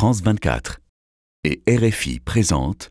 France 24 et RFI présente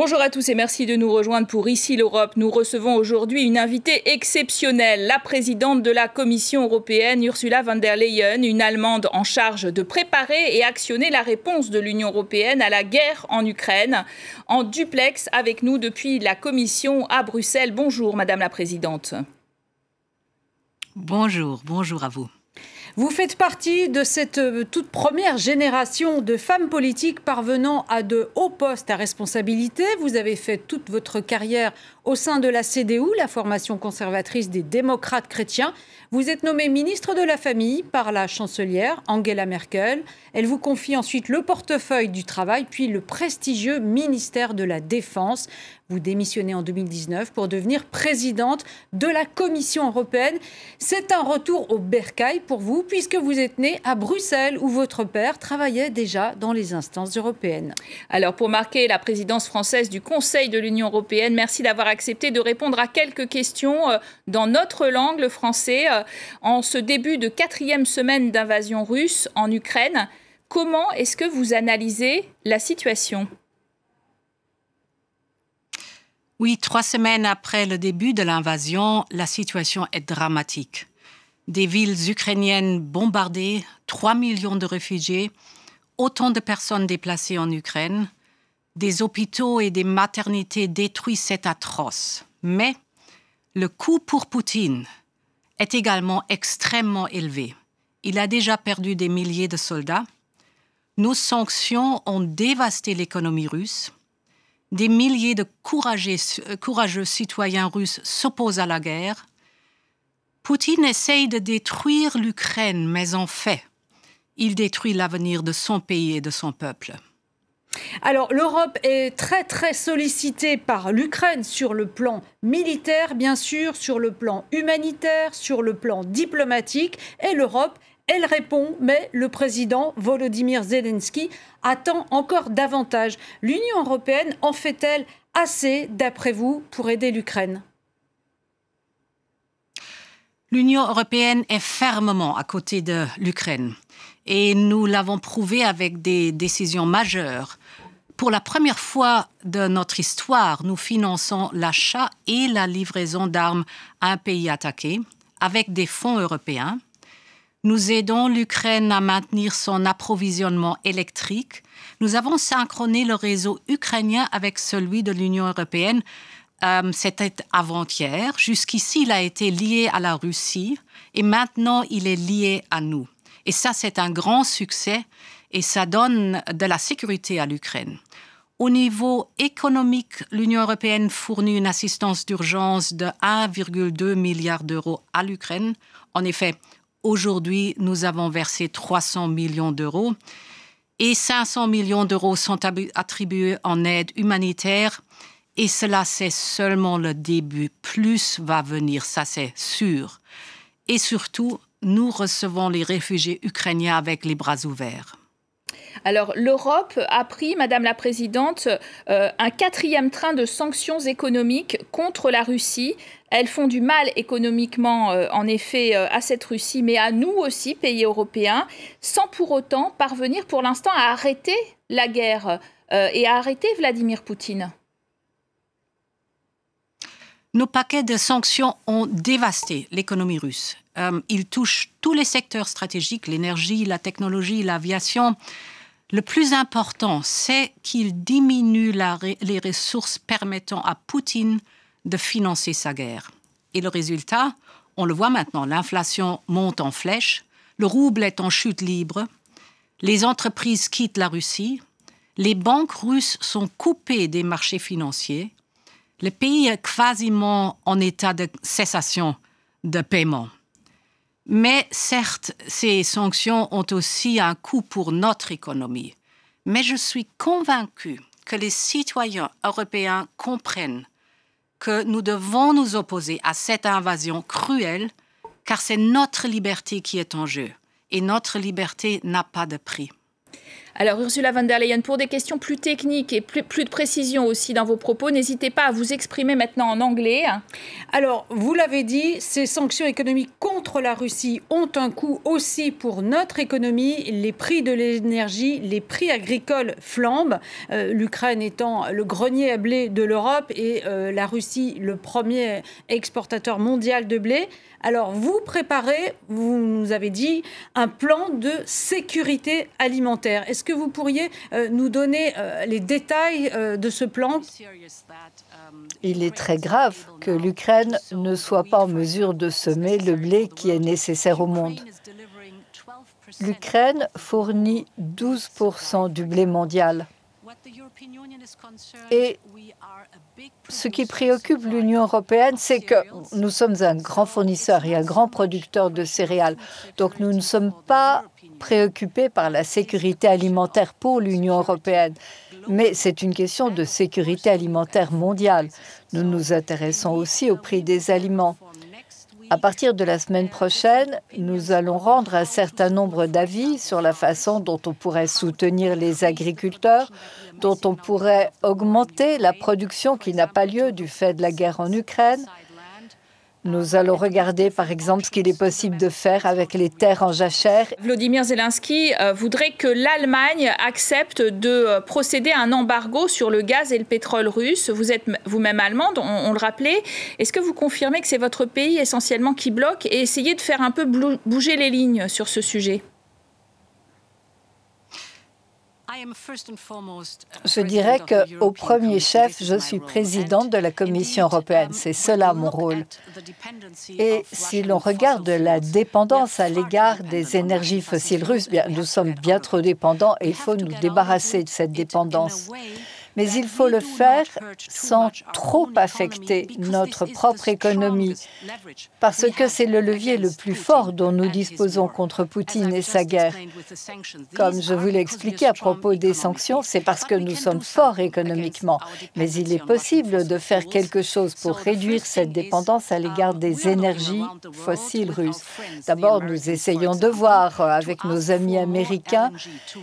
Bonjour à tous et merci de nous rejoindre pour Ici l'Europe. Nous recevons aujourd'hui une invitée exceptionnelle, la présidente de la Commission européenne, Ursula von der Leyen, une Allemande en charge de préparer et actionner la réponse de l'Union européenne à la guerre en Ukraine. En duplex avec nous depuis la Commission à Bruxelles. Bonjour Madame la Présidente. Bonjour, bonjour à vous. Vous faites partie de cette euh, toute première génération de femmes politiques parvenant à de hauts postes à responsabilité. Vous avez fait toute votre carrière au sein de la CDU, la formation conservatrice des démocrates chrétiens. Vous êtes nommée ministre de la Famille par la chancelière Angela Merkel. Elle vous confie ensuite le portefeuille du travail, puis le prestigieux ministère de la Défense. Vous démissionnez en 2019 pour devenir présidente de la Commission européenne. C'est un retour au bercail pour vous, puisque vous êtes née à Bruxelles, où votre père travaillait déjà dans les instances européennes. Alors, pour marquer la présidence française du Conseil de l'Union européenne, merci d'avoir accepté de répondre à quelques questions euh, dans notre langue, le français, euh, en ce début de quatrième semaine d'invasion russe en Ukraine. Comment est-ce que vous analysez la situation? Oui, trois semaines après le début de l'invasion, la situation est dramatique. Des villes ukrainiennes bombardées, 3 millions de réfugiés, autant de personnes déplacées en Ukraine, des hôpitaux et des maternités détruits, c'est atroce. Mais le coût pour Poutine est également extrêmement élevé. Il a déjà perdu des milliers de soldats. Nos sanctions ont dévasté l'économie russe des milliers de euh, courageux, citoyens russes s'opposent à la guerre. Poutine essaye de détruire l'Ukraine, mais en fait, il détruit l'avenir de son pays et de son peuple. Alors l'Europe est très très sollicitée par l'Ukraine sur le plan militaire, bien sûr, sur le plan humanitaire, sur le plan diplomatique, et l'Europe elle répond, mais le président Volodymyr Zelensky attend encore davantage. L'Union européenne en fait-elle assez, d'après vous, pour aider l'Ukraine? L'Union européenne est fermement à côté de l'Ukraine et nous l'avons prouvé avec des décisions majeures. Pour la première fois de notre histoire, nous finançons l'achat et la livraison d'armes à un pays attaqué avec des fonds européens. Nous aidons l'Ukraine à maintenir son approvisionnement électrique. Nous avons synchroné le réseau ukrainien avec celui de l'Union européenne. Euh, C'était avant-hier. Jusqu'ici, il a été lié à la Russie et maintenant, il est lié à nous. Et ça, c'est un grand succès et ça donne de la sécurité à l'Ukraine. Au niveau économique, l'Union européenne fournit une assistance d'urgence de 1,2 milliard d'euros à l'Ukraine. En effet, Aujourd'hui, nous avons versé 300 millions d'euros et 500 millions d'euros sont attribués en aide humanitaire. Et cela, c'est seulement le début. Plus va venir, ça c'est sûr. Et surtout, nous recevons les réfugiés ukrainiens avec les bras ouverts. Alors l'Europe a pris, Madame la Présidente, euh, un quatrième train de sanctions économiques contre la Russie. Elles font du mal économiquement, euh, en effet, euh, à cette Russie, mais à nous aussi, pays européens, sans pour autant parvenir pour l'instant à arrêter la guerre et à arrêter Vladimir Poutine. Nos paquets de sanctions ont dévasté l'économie russe. ils touchent tous les secteurs stratégiques, l'énergie, la technologie, l'aviation. Le plus important, c'est qu'il diminue les ressources permettant à Poutine de financer sa guerre. Et le résultat, on le voit maintenant, l'inflation monte en flèche, le rouble est en chute libre, les entreprises quittent la Russie, les banques russes sont coupées des marchés financiers, le pays est quasiment en état de cessation de paiement. Mais certes, ces sanctions ont aussi un coût pour notre économie. Mais je suis convaincue que les citoyens européens comprennent que nous devons nous opposer à cette invasion cruelle car c'est notre liberté qui est en jeu, et notre liberté n'a pas de prix. Alors Ursula von der Leyen, pour des questions plus techniques et plus, de précision aussi dans vos propos, n'hésitez pas à vous exprimer maintenant en anglais. Alors, vous l'avez dit, ces sanctions économiques contre la Russie ont un coût aussi pour notre économie. Les prix de l'énergie, les prix agricoles flambent, euh, l'Ukraine étant le grenier à blé de l'Europe et euh, la Russie le premier exportateur mondial de blé. Alors, vous préparez, vous nous avez dit, un plan de sécurité alimentaire. Que vous pourriez euh, nous donner euh, les détails euh, de ce plan? Il est très grave que l'Ukraine ne soit pas en mesure de semer le blé qui est nécessaire au monde. L'Ukraine fournit 12 du blé mondial. Et ce qui préoccupe l'Union européenne, c'est que nous sommes un grand fournisseur et un grand producteur de céréales. Donc nous ne sommes pas préoccupés par la sécurité alimentaire pour l'Union européenne. Mais c'est une question de sécurité alimentaire mondiale. Nous nous intéressons aussi au prix des aliments. À partir de la semaine prochaine, nous allons rendre un certain nombre d'avis sur la façon dont on pourrait soutenir les agriculteurs, dont on pourrait augmenter la production qui n'a pas lieu du fait de la guerre en Ukraine, nous allons regarder, par exemple, ce qu'il est possible de faire avec les terres en jachère. Vladimir Zelensky euh, voudrait que l'Allemagne accepte de euh, procéder à un embargo sur le gaz et le pétrole russe. Vous êtes vous-même allemande, on, le rappelait. Est-ce que vous confirmez que c'est votre pays essentiellement qui bloque et essayez de faire un peu bouger les lignes sur ce sujet? Je dirais qu'au premier chef, je suis présidente de la Commission européenne. C'est cela mon rôle. Et si l'on regarde la dépendance à l'égard des énergies fossiles russes, bien, nous sommes bien trop dépendants et il faut nous débarrasser de cette dépendance mais il faut le faire sans trop affecter notre propre économie, parce que c'est le levier le plus fort dont nous disposons contre Poutine et sa guerre. Comme je vous l'ai expliqué à propos des sanctions, c'est parce que nous sommes forts économiquement, mais il est possible de faire quelque chose pour réduire cette dépendance à l'égard des énergies fossiles russes. D'abord, nous essayons de voir avec nos amis américains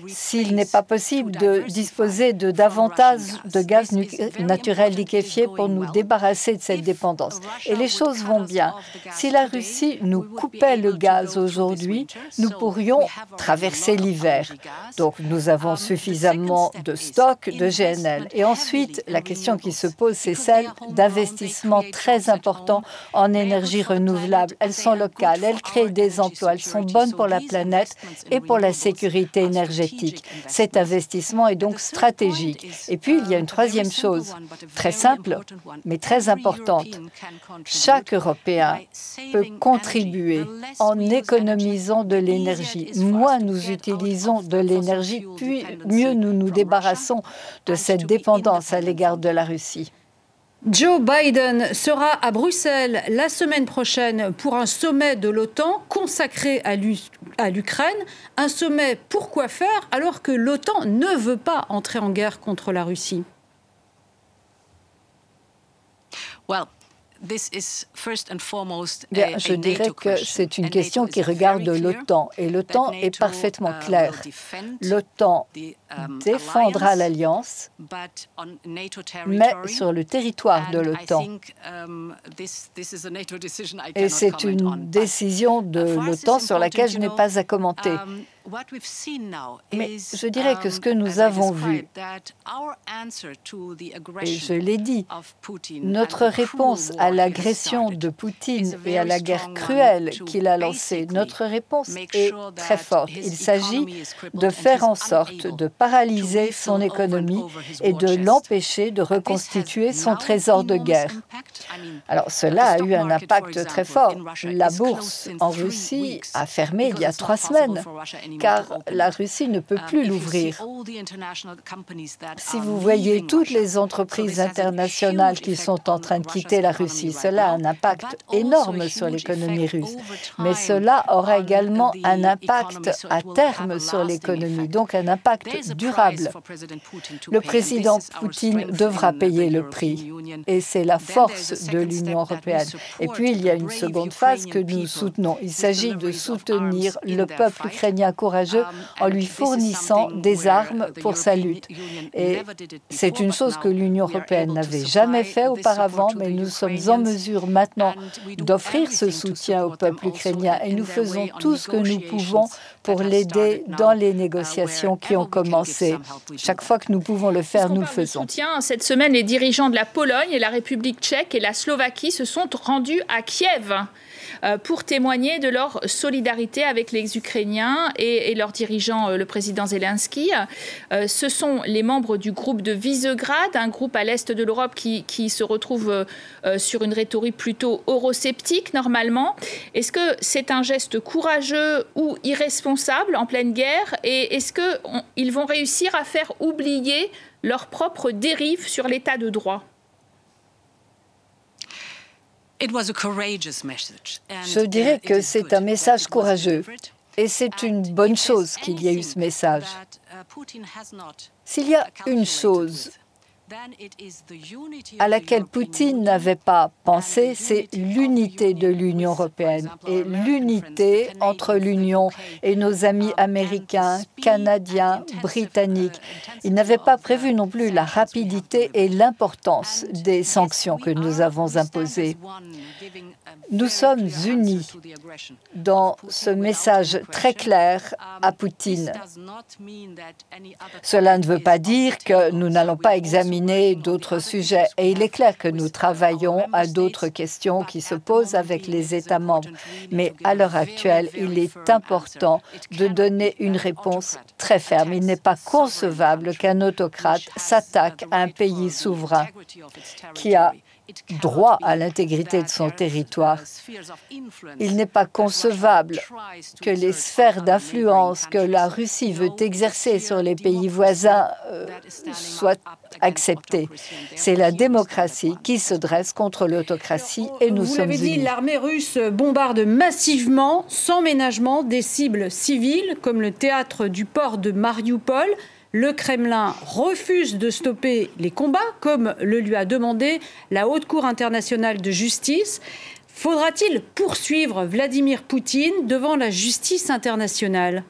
s'il n'est pas possible de disposer de davantage de gaz naturel liquéfié pour nous débarrasser de cette dépendance. Et les choses vont bien. Si la Russie nous coupait le gaz aujourd'hui, nous pourrions traverser l'hiver. Donc nous avons suffisamment de stocks de GNL. Et ensuite, la question qui se pose, c'est celle d'investissements très importants en énergie renouvelable. Elles sont locales, elles créent des emplois, elles sont bonnes pour la planète et pour la sécurité énergétique. Cet investissement est donc stratégique. Et puis, il y a une troisième chose, très simple, mais très importante. Chaque Européen peut contribuer en économisant de l'énergie. Moins nous utilisons de l'énergie, puis mieux nous nous débarrassons de cette dépendance à l'égard de la Russie. Joe Biden sera à Bruxelles la semaine prochaine pour un sommet de l'OTAN consacré à l'Ukraine. Un sommet pour quoi faire alors que l'OTAN ne veut pas entrer en guerre contre la Russie? Je dirais que c'est une question qui regarde l'OTAN et l'OTAN est parfaitement uh, clair. L'OTAN défendra l'alliance, mais sur le territoire de l'OTAN. Um, et c'est une décision de l'OTAN sur laquelle je n'ai pas à commenter. Um, mais je dirais que ce que nous avons vu, et je l'ai dit, notre réponse à l'agression de Poutine et à la guerre cruelle qu'il a lancée, notre réponse est très forte. Il s'agit de faire en sorte de paralyser son économie et de l'empêcher de reconstituer son trésor de guerre. Alors cela a eu un impact très fort. La bourse en Russie a fermé il y a trois semaines car la Russie ne peut plus l'ouvrir. Si vous voyez toutes les entreprises internationales qui sont en train de quitter la Russie, cela a un impact énorme sur l'économie russe. Mais cela aura également un impact à terme sur l'économie, donc un impact durable. Le président Poutine devra payer le prix et c'est la force de l'Union européenne. Et puis il y a une seconde phase que nous soutenons. Il s'agit de soutenir le peuple ukrainien courageux en lui fournissant des armes pour sa lutte. Et c'est une chose que l'Union européenne n'avait jamais fait auparavant, mais nous sommes en mesure maintenant d'offrir ce soutien au peuple ukrainien et nous faisons tout ce que nous pouvons pour l'aider dans les négociations qui ont commencé. Chaque fois que nous pouvons le faire, nous le faisons. Cette semaine, les dirigeants de la Pologne et la République tchèque et la Slovaquie se sont rendus à Kiev pour témoigner de leur solidarité avec les Ukrainiens et, leur dirigeant, euh, le président Zelensky. Euh, ce sont les membres du groupe de Visegrad, un groupe à l'est de l'Europe qui, qui, se retrouve sur une rhétorique plutôt eurosceptique normalement. Est-ce que c'est un geste courageux ou irresponsable en pleine guerre? Et est-ce qu'ils vont réussir à faire oublier leur propre dérive sur l'état de droit? Je dirais que c'est un message courageux. et c'est une bonne chose qu'il y ait eu ce message. Uh, S'il y a une chose à laquelle Poutine n'avait pas pensé, c'est l'unité de l'Union européenne et l'unité entre l'Union et nos amis américains, canadiens, britanniques. Il n'avait pas prévu non plus la rapidité et l'importance des sanctions que nous avons imposées. Nous sommes unis dans ce message très clair à Poutine. Cela ne veut pas dire que nous n'allons pas examiner d'autres sujets et il est clair que nous travaillons à d'autres questions qui se posent avec les États membres. Mais à l'heure actuelle, il est important de donner une réponse très ferme. Il n'est pas concevable qu'un autocrate s'attaque à un pays souverain qui a droit à l'intégrité de son territoire. Il n'est pas concevable que les sphères d'influence que la Russie veut exercer sur les pays voisins euh, soient acceptées. C'est la démocratie qui se dresse contre l'autocratie et nous Vous sommes l'avez dit, l'armée russe bombarde massivement, sans ménagement, des cibles civiles comme le théâtre du port de Mariupol le Kremlin refuse de stopper les combats, comme le lui a demandé la Haute Cour internationale de justice. Faudra-t-il poursuivre Vladimir Poutine devant la justice internationale?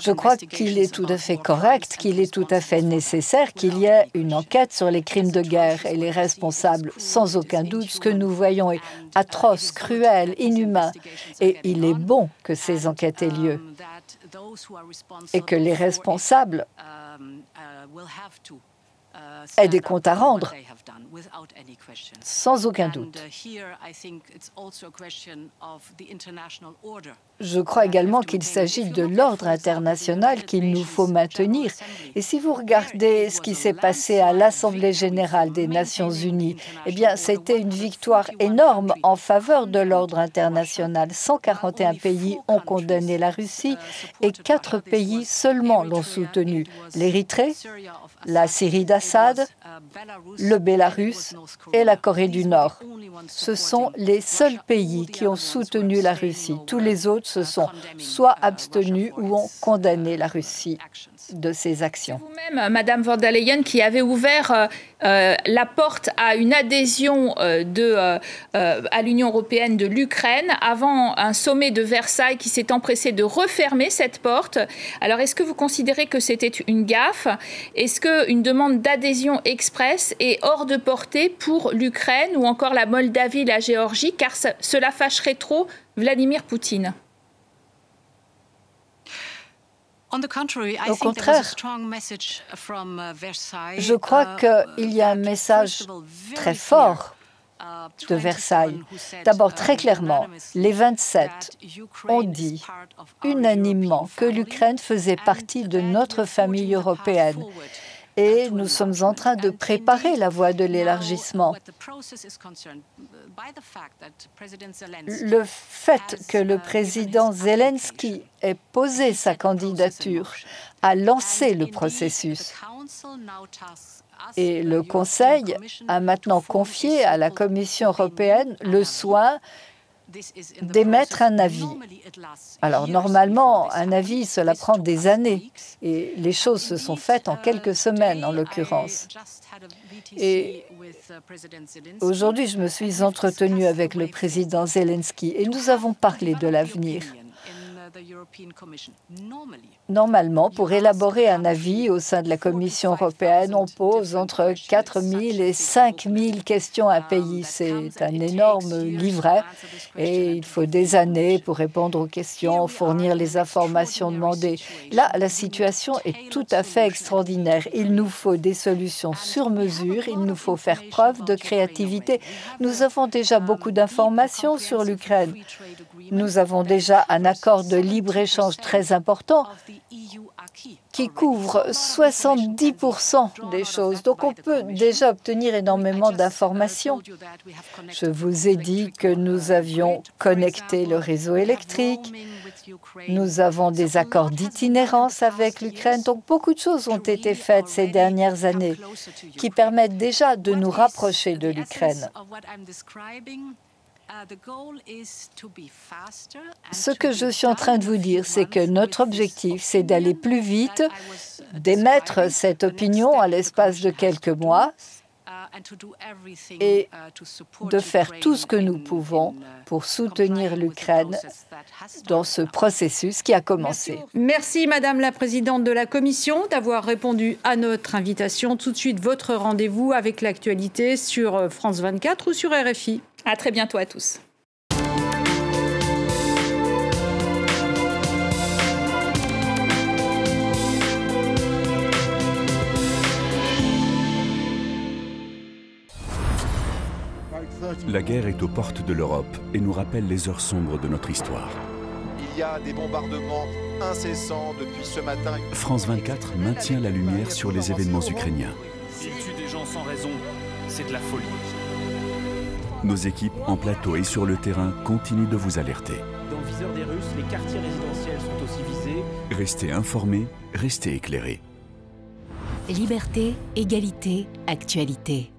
Je crois qu'il est tout à fait correct, qu'il est tout à fait nécessaire qu'il y ait une enquête sur les crimes de guerre et les responsables. Sans aucun doute, ce que nous voyons est atroce, cruel, inhumain. Et il est bon que ces enquêtes aient lieu et que les responsables aient des comptes à rendre sans aucun doute. Je crois également qu'il s'agit de l'ordre international qu'il nous faut maintenir. Et si vous regardez ce qui s'est passé à l'Assemblée générale des Nations unies, eh bien, c'était une victoire énorme en faveur de l'ordre international. 141 pays ont condamné la Russie et quatre pays seulement l'ont soutenu. L'Érythrée, la Syrie d'Assad, le Bélarus et la Corée du Nord. Ce sont les seuls pays qui ont soutenu la Russie. Tous les autres se sont soit abstenus ou ont condamné la Russie de ces actions. Vous-même, Madame von der Leyen, qui avait ouvert euh, euh, la porte à une adhésion euh, de, à l'Union européenne de l'Ukraine avant un sommet de Versailles qui s'est empressé de refermer cette porte. Alors, est-ce que vous considérez que c'était une gaffe? Est-ce qu'une demande d'adhésion express est hors de portée pour l'Ukraine ou encore la Moldavie, la Géorgie, car cela fâcherait trop Vladimir Poutine. Au contraire, je crois qu'il y a un message très fort de Versailles. D'abord, très clairement, les 27 ont dit unanimement que l'Ukraine faisait partie de notre famille européenne et nous sommes en train de préparer la voie de l'élargissement. Le fait que le président Zelensky ait posé sa candidature a lancé le processus. Et le Conseil a maintenant confié à la Commission européenne le soin d'émettre un avis. Alors normalement, un avis, cela prend des années et les choses se sont faites en quelques semaines en l'occurrence. Et aujourd'hui, je me suis entretenue avec le président Zelensky et nous avons parlé de l'avenir. Normalement, pour élaborer un avis au sein de la Commission européenne, on pose entre 4 000 et 5 000 questions à un pays. C'est un énorme livret et il faut des années pour répondre aux questions, fournir les informations demandées. Là, la situation est tout à fait extraordinaire. Il nous faut des solutions sur mesure, il nous faut faire preuve de créativité. Nous avons déjà beaucoup d'informations sur l'Ukraine. Nous avons déjà un accord de libre-échange très important qui couvre 70% des choses. Donc on peut déjà obtenir énormément d'informations. Je vous ai dit que nous avions connecté le réseau électrique. Nous avons des accords d'itinérance avec l'Ukraine. Donc beaucoup de choses ont été faites ces dernières années qui permettent déjà de nous rapprocher de l'Ukraine. Ce que je suis en train de vous dire, c'est que notre objectif, c'est d'aller plus vite, d'émettre cette opinion à l'espace de quelques mois et de faire tout ce que nous pouvons pour soutenir l'Ukraine dans ce processus qui a commencé. Merci Madame la Présidente de la Commission d'avoir répondu à notre invitation. Tout de suite, votre rendez-vous avec l'actualité sur France 24 ou sur RFI. À très bientôt à tous. La guerre est aux portes de l'Europe et nous rappelle les heures sombres de notre histoire. Il y a des bombardements incessants depuis ce matin. France 24 maintient la lumière sur les événements ukrainiens. S'ils tuent des gens sans raison, c'est de la folie. Nos équipes en plateau et sur le terrain continuent de vous alerter. Dans le viseur des Russes, les quartiers résidentiels sont aussi visés. Restez informés, restez éclairés. Liberté, égalité, actualité.